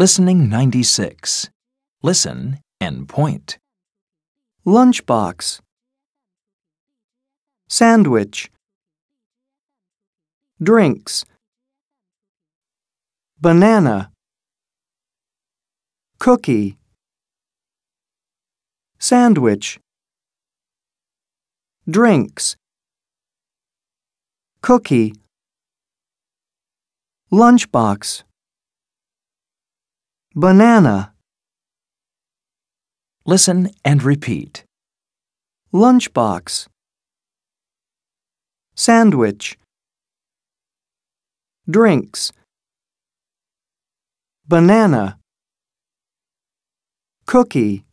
Listening 96. Listen and point. lunchbox, sandwich, drinks, banana, cookie, sandwich, drinks, cookie, lunchbox, banana. Listen and repeat. lunchbox, sandwich, drinks, banana, cookie,